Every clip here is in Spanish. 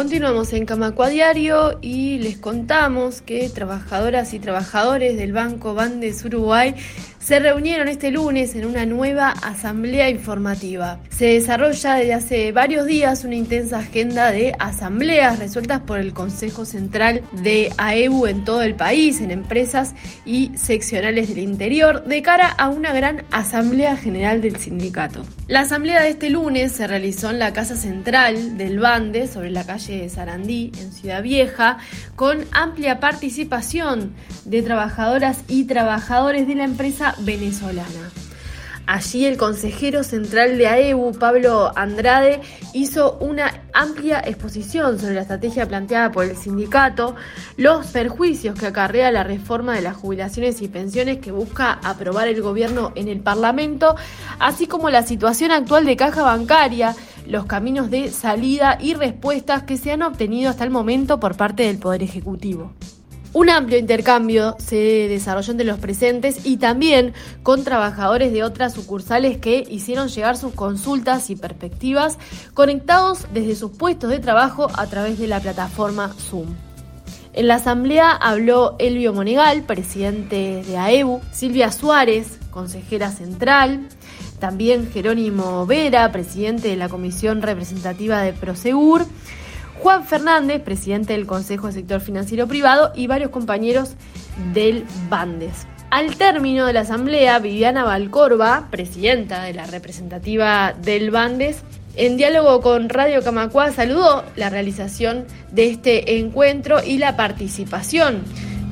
Continuamos en Camacua Diario y les contamos que trabajadoras y trabajadores del Banco Bandes Uruguay se reunieron este lunes en una nueva asamblea informativa. Se desarrolla desde hace varios días una intensa agenda de asambleas resueltas por el Consejo Central de AEU en todo el país, en empresas y seccionales del interior, de cara a una gran asamblea general del sindicato. La asamblea de este lunes se realizó en la Casa Central del Bande, sobre la calle de Sarandí, en Ciudad Vieja, con amplia participación de trabajadoras y trabajadores de la empresa venezolana. Allí el consejero central de AEU, Pablo Andrade, hizo una amplia exposición sobre la estrategia planteada por el sindicato, los perjuicios que acarrea la reforma de las jubilaciones y pensiones que busca aprobar el gobierno en el Parlamento, así como la situación actual de caja bancaria, los caminos de salida y respuestas que se han obtenido hasta el momento por parte del Poder Ejecutivo. Un amplio intercambio se desarrolló entre los presentes y también con trabajadores de otras sucursales que hicieron llegar sus consultas y perspectivas conectados desde sus puestos de trabajo a través de la plataforma Zoom. En la asamblea habló Elvio Monegal, presidente de AEBU, Silvia Suárez, consejera central, también Jerónimo Vera, presidente de la Comisión Representativa de Prosegur, Juan Fernández, presidente del Consejo de Sector Financiero Privado, y varios compañeros del Bandes. Al término de la asamblea, Viviana Valcorba, presidenta de la representativa del Bandes, en diálogo con Radio Camacua saludó la realización de este encuentro y la participación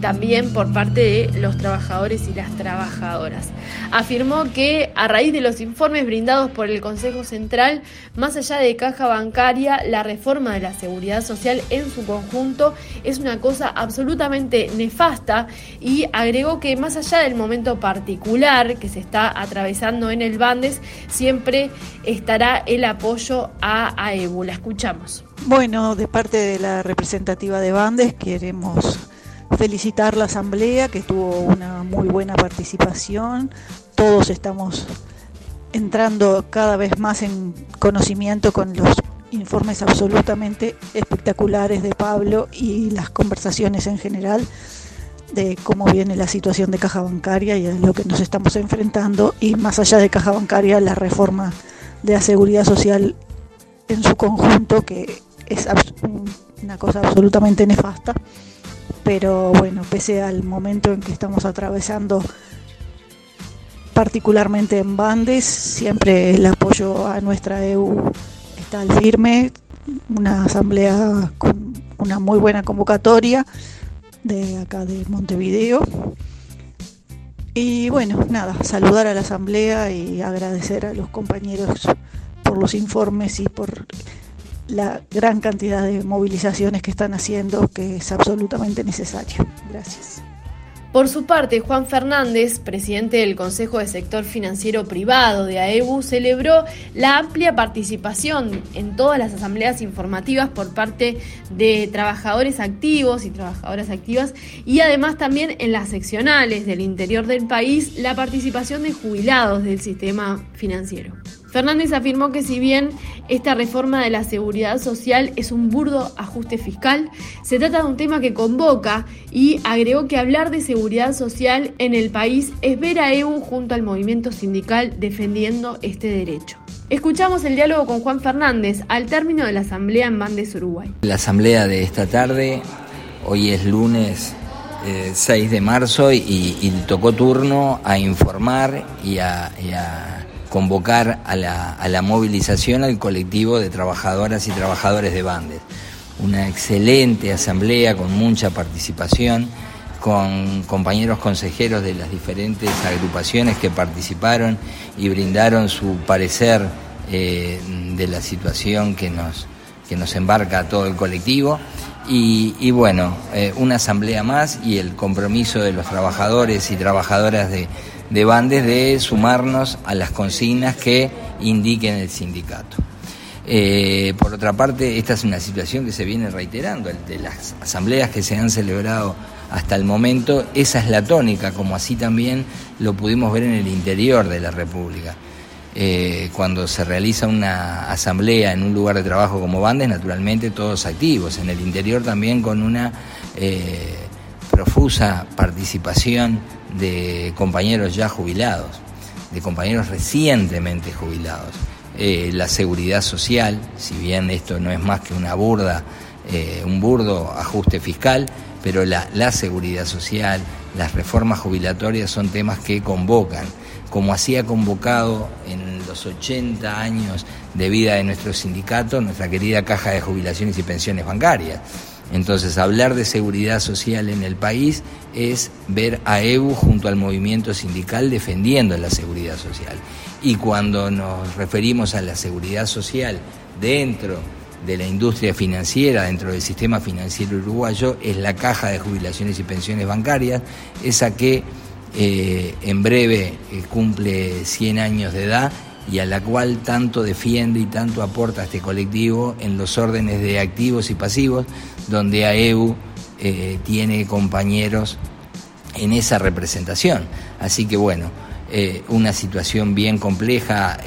también por parte de los trabajadores y las trabajadoras. Afirmó que a raíz de los informes brindados por el Consejo Central, más allá de caja bancaria, la reforma de la seguridad social en su conjunto es una cosa absolutamente nefasta y agregó que más allá del momento particular que se está atravesando en el Bandes, siempre estará el apoyo a AEBU. La escuchamos. Bueno, de parte de la representativa de Bandes queremos felicitar la asamblea que tuvo una muy buena participación. Todos estamos entrando cada vez más en conocimiento con los informes absolutamente espectaculares de Pablo y las conversaciones en general de cómo viene la situación de caja bancaria y a lo que nos estamos enfrentando y más allá de caja bancaria la reforma de la seguridad social en su conjunto que es una cosa absolutamente nefasta pero bueno, pese al momento en que estamos atravesando, particularmente en Bandes, siempre el apoyo a nuestra EU está al firme, una asamblea con una muy buena convocatoria de acá de Montevideo. Y bueno, nada, saludar a la asamblea y agradecer a los compañeros por los informes y por la gran cantidad de movilizaciones que están haciendo, que es absolutamente necesario. Gracias. Por su parte, Juan Fernández, presidente del Consejo de Sector Financiero Privado de AEBU, celebró la amplia participación en todas las asambleas informativas por parte de trabajadores activos y trabajadoras activas y además también en las seccionales del interior del país la participación de jubilados del sistema financiero. Fernández afirmó que si bien esta reforma de la seguridad social es un burdo ajuste fiscal, se trata de un tema que convoca y agregó que hablar de seguridad social en el país es ver a EU junto al movimiento sindical defendiendo este derecho. Escuchamos el diálogo con Juan Fernández al término de la asamblea en Bandes, Uruguay. La asamblea de esta tarde, hoy es lunes 6 eh, de marzo y, tocó turno a informar y a convocar a la, a la movilización al colectivo de trabajadoras y trabajadores de Bandes. Una excelente asamblea con mucha participación, con compañeros consejeros de las diferentes agrupaciones que participaron y brindaron su parecer eh, de la situación que nos, que nos embarca todo el colectivo. Y, bueno, eh, una asamblea más y el compromiso de los trabajadores y trabajadoras de, de Bandes de sumarnos a las consignas que indiquen el sindicato. Eh, por otra parte, esta es una situación que se viene reiterando, de las asambleas que se han celebrado hasta el momento, esa es la tónica, como así también lo pudimos ver en el interior de la República. Eh, cuando se realiza una asamblea en un lugar de trabajo como Bandes, naturalmente todos activos, en el interior también con una eh, profusa participación de compañeros ya jubilados, de compañeros recientemente jubilados. Eh, la seguridad social, si bien esto no es más que una burda, un burdo ajuste fiscal, pero la seguridad social, las reformas jubilatorias son temas que convocan como así ha convocado en los 80 años de vida de nuestro sindicato, nuestra querida Caja de Jubilaciones y Pensiones Bancarias. Entonces, hablar de seguridad social en el país es ver a EBU junto al movimiento sindical defendiendo la seguridad social. Y cuando nos referimos a la seguridad social dentro de la industria financiera, dentro del sistema financiero uruguayo, es la Caja de Jubilaciones y Pensiones Bancarias, esa que eh, en breve eh, cumple 100 años de edad y a la cual tanto defiende y tanto aporta este colectivo en los órdenes de activos y pasivos, donde AEU eh, tiene compañeros en esa representación. Así que bueno, una situación bien compleja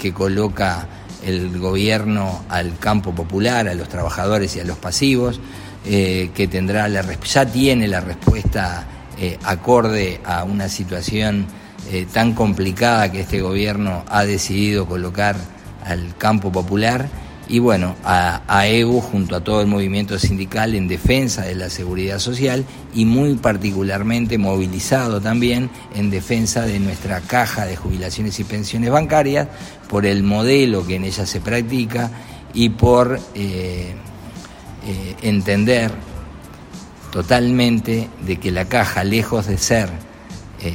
que coloca el gobierno al campo popular, a los trabajadores y a los pasivos, que tendrá la, ya tiene la respuesta eh, acorde a una situación eh, tan complicada que este gobierno ha decidido colocar al campo popular y bueno, a, EBU junto a todo el movimiento sindical en defensa de la seguridad social y muy particularmente movilizado también en defensa de nuestra caja de jubilaciones y pensiones bancarias por el modelo que en ella se practica y por eh, entender totalmente de que la caja, lejos de ser eh,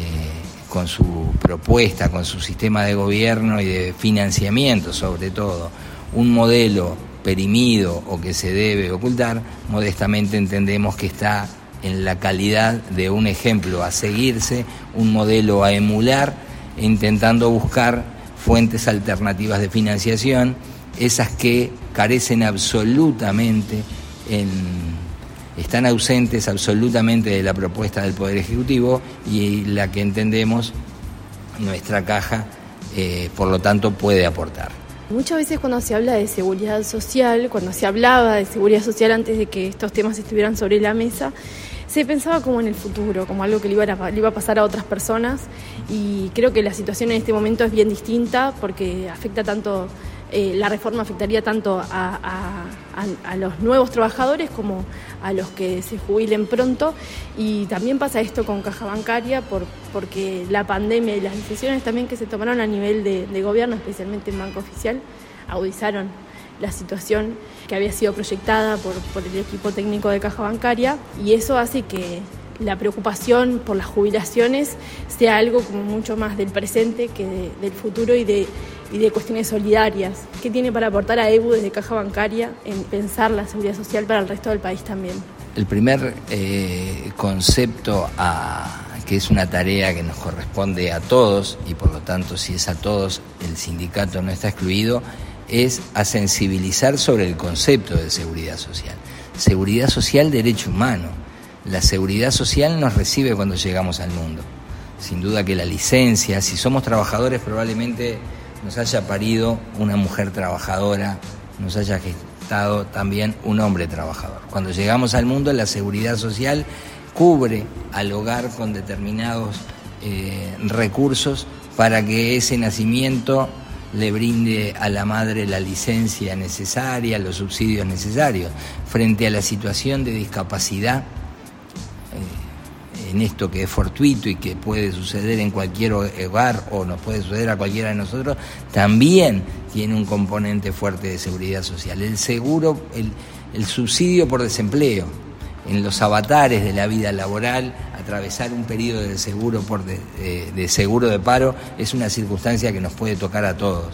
con su propuesta, con su sistema de gobierno y de financiamiento sobre todo, un modelo perimido o que se debe ocultar, modestamente entendemos que está en la calidad de un ejemplo a seguirse, un modelo a emular, intentando buscar fuentes alternativas de financiación, esas que carecen absolutamente en están ausentes absolutamente de la propuesta del Poder Ejecutivo y la que entendemos nuestra caja, eh, por lo tanto, puede aportar. Muchas veces cuando se habla de seguridad social, cuando se hablaba de seguridad social antes de que estos temas estuvieran sobre la mesa, se pensaba como en el futuro, como algo que le iba, a, le iba a pasar a otras personas y creo que la situación en este momento es bien distinta porque afecta tanto eh, la reforma afectaría tanto a, los nuevos trabajadores como a los que se jubilen pronto. Y también pasa esto con caja bancaria por, porque la pandemia y las decisiones también que se tomaron a nivel de, gobierno, especialmente en Banco Oficial, agudizaron la situación que había sido proyectada por, el equipo técnico de caja bancaria y eso hace que la preocupación por las jubilaciones sea algo como mucho más del presente que del futuro y de y de cuestiones solidarias. ¿Qué tiene para aportar a EBU desde Caja Bancaria en pensar la seguridad social para el resto del país también? El primer eh, concepto que es una tarea que nos corresponde a todos y por lo tanto si es a todos el sindicato no está excluido, es a sensibilizar sobre el concepto de seguridad social. Seguridad social, derecho humano. La seguridad social nos recibe cuando llegamos al mundo. Sin duda que la licencia, si somos trabajadores probablemente nos haya parido una mujer trabajadora, nos haya gestado también un hombre trabajador. Cuando llegamos al mundo, la seguridad social cubre al hogar con determinados eh, recursos para que ese nacimiento le brinde a la madre la licencia necesaria, los subsidios necesarios. Frente a la situación de discapacidad, en esto que es fortuito y que puede suceder en cualquier hogar o nos puede suceder a cualquiera de nosotros, también tiene un componente fuerte de seguridad social. El seguro, el, subsidio por desempleo, en los avatares de la vida laboral, atravesar un periodo de seguro, por de, seguro de paro es una circunstancia que nos puede tocar a todos.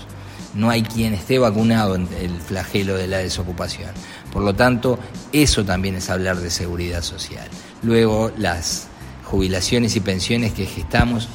No hay quien esté vacunado en el flagelo de la desocupación. Por lo tanto, eso también es hablar de seguridad social. Luego, las jubilaciones y pensiones que gestamos,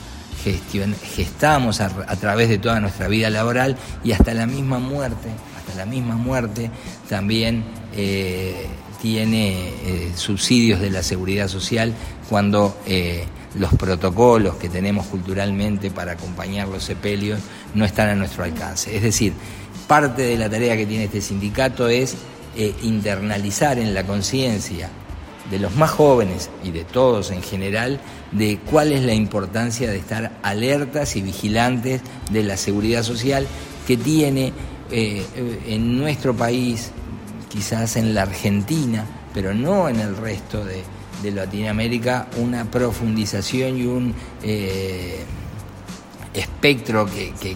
gestamos a, través de toda nuestra vida laboral y hasta la misma muerte, hasta la misma muerte también eh, tiene eh, subsidios de la seguridad social cuando eh, los protocolos que tenemos culturalmente para acompañar los sepelios no están a nuestro alcance. Es decir, parte de la tarea que tiene este sindicato es internalizar en la conciencia de los más jóvenes y de todos en general de cuál es la importancia de estar alertas y vigilantes de la seguridad social que tiene eh, en nuestro país, quizás en la Argentina, pero no en el resto de, Latinoamérica, una profundización y un eh, espectro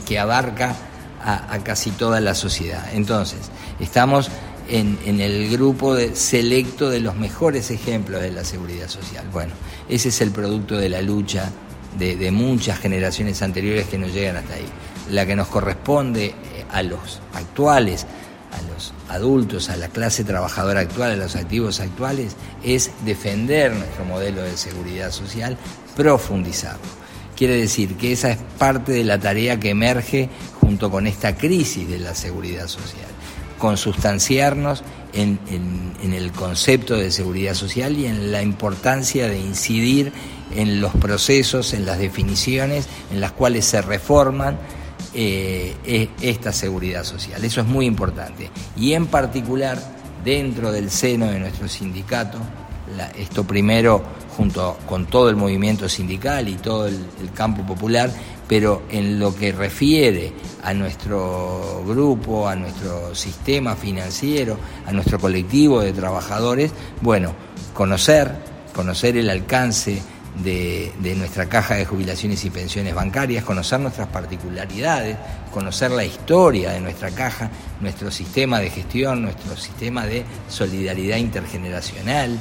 que, abarca a, a casi toda la sociedad. Entonces, estamos en, el grupo de, selecto de los mejores ejemplos de la seguridad social. Bueno, ese es el producto de la lucha de, muchas generaciones anteriores que nos llegan hasta ahí. La que nos corresponde eh, a los actuales, a los adultos, a la clase trabajadora actual, a los activos actuales, es defender nuestro modelo de seguridad social, profundizarlo. Quiere decir que esa es parte de la tarea que emerge junto con esta crisis de la seguridad social consustanciarnos en, el concepto de seguridad social y en la importancia de incidir en los procesos, en las definiciones en las cuales se reforman eh, e, esta seguridad social. Eso es muy importante. Y en particular, dentro del seno de nuestro sindicato, esto primero junto con todo el movimiento sindical y todo el campo popular, pero en lo que refiere a nuestro grupo, a nuestro sistema financiero, a nuestro colectivo de trabajadores, bueno, conocer, conocer el alcance de, nuestra caja de jubilaciones y pensiones bancarias, conocer nuestras particularidades, conocer la historia de nuestra caja, nuestro sistema de gestión, nuestro sistema de solidaridad intergeneracional.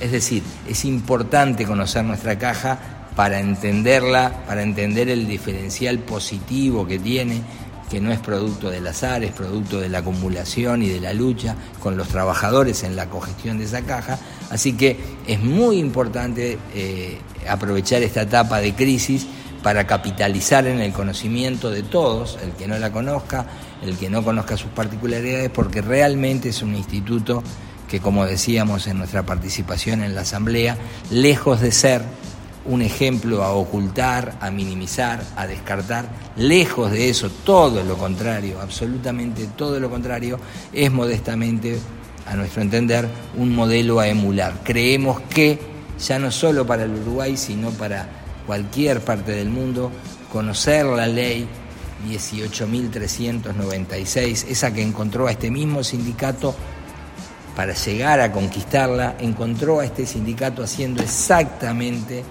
Es decir, es importante conocer nuestra caja para entenderla, para entender el diferencial positivo que tiene, que no es producto del azar, es producto de la acumulación y de la lucha con los trabajadores en la cogestión de esa caja. Así que es muy importante eh, aprovechar esta etapa de crisis para capitalizar en el conocimiento de todos, el que no la conozca, el que no conozca sus particularidades, porque realmente es un instituto que, como decíamos en nuestra participación en la Asamblea, lejos de ser un ejemplo a ocultar, a minimizar, a descartar. Lejos de eso, todo lo contrario, absolutamente todo lo contrario, es modestamente, a nuestro entender, un modelo a emular. Creemos que ya no solo para el Uruguay, sino para cualquier parte del mundo, conocer la ley 18.396, esa que encontró a este mismo sindicato para llegar a conquistarla, encontró a este sindicato haciendo exactamente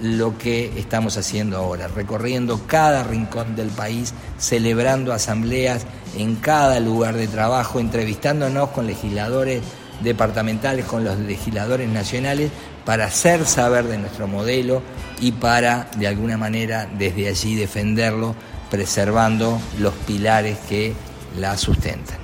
lo que estamos haciendo ahora, recorriendo cada rincón del país, celebrando asambleas en cada lugar de trabajo, entrevistándonos con legisladores departamentales, con los legisladores nacionales, para hacer saber de nuestro modelo y para, de alguna manera, desde allí defenderlo, preservando los pilares que la sustentan.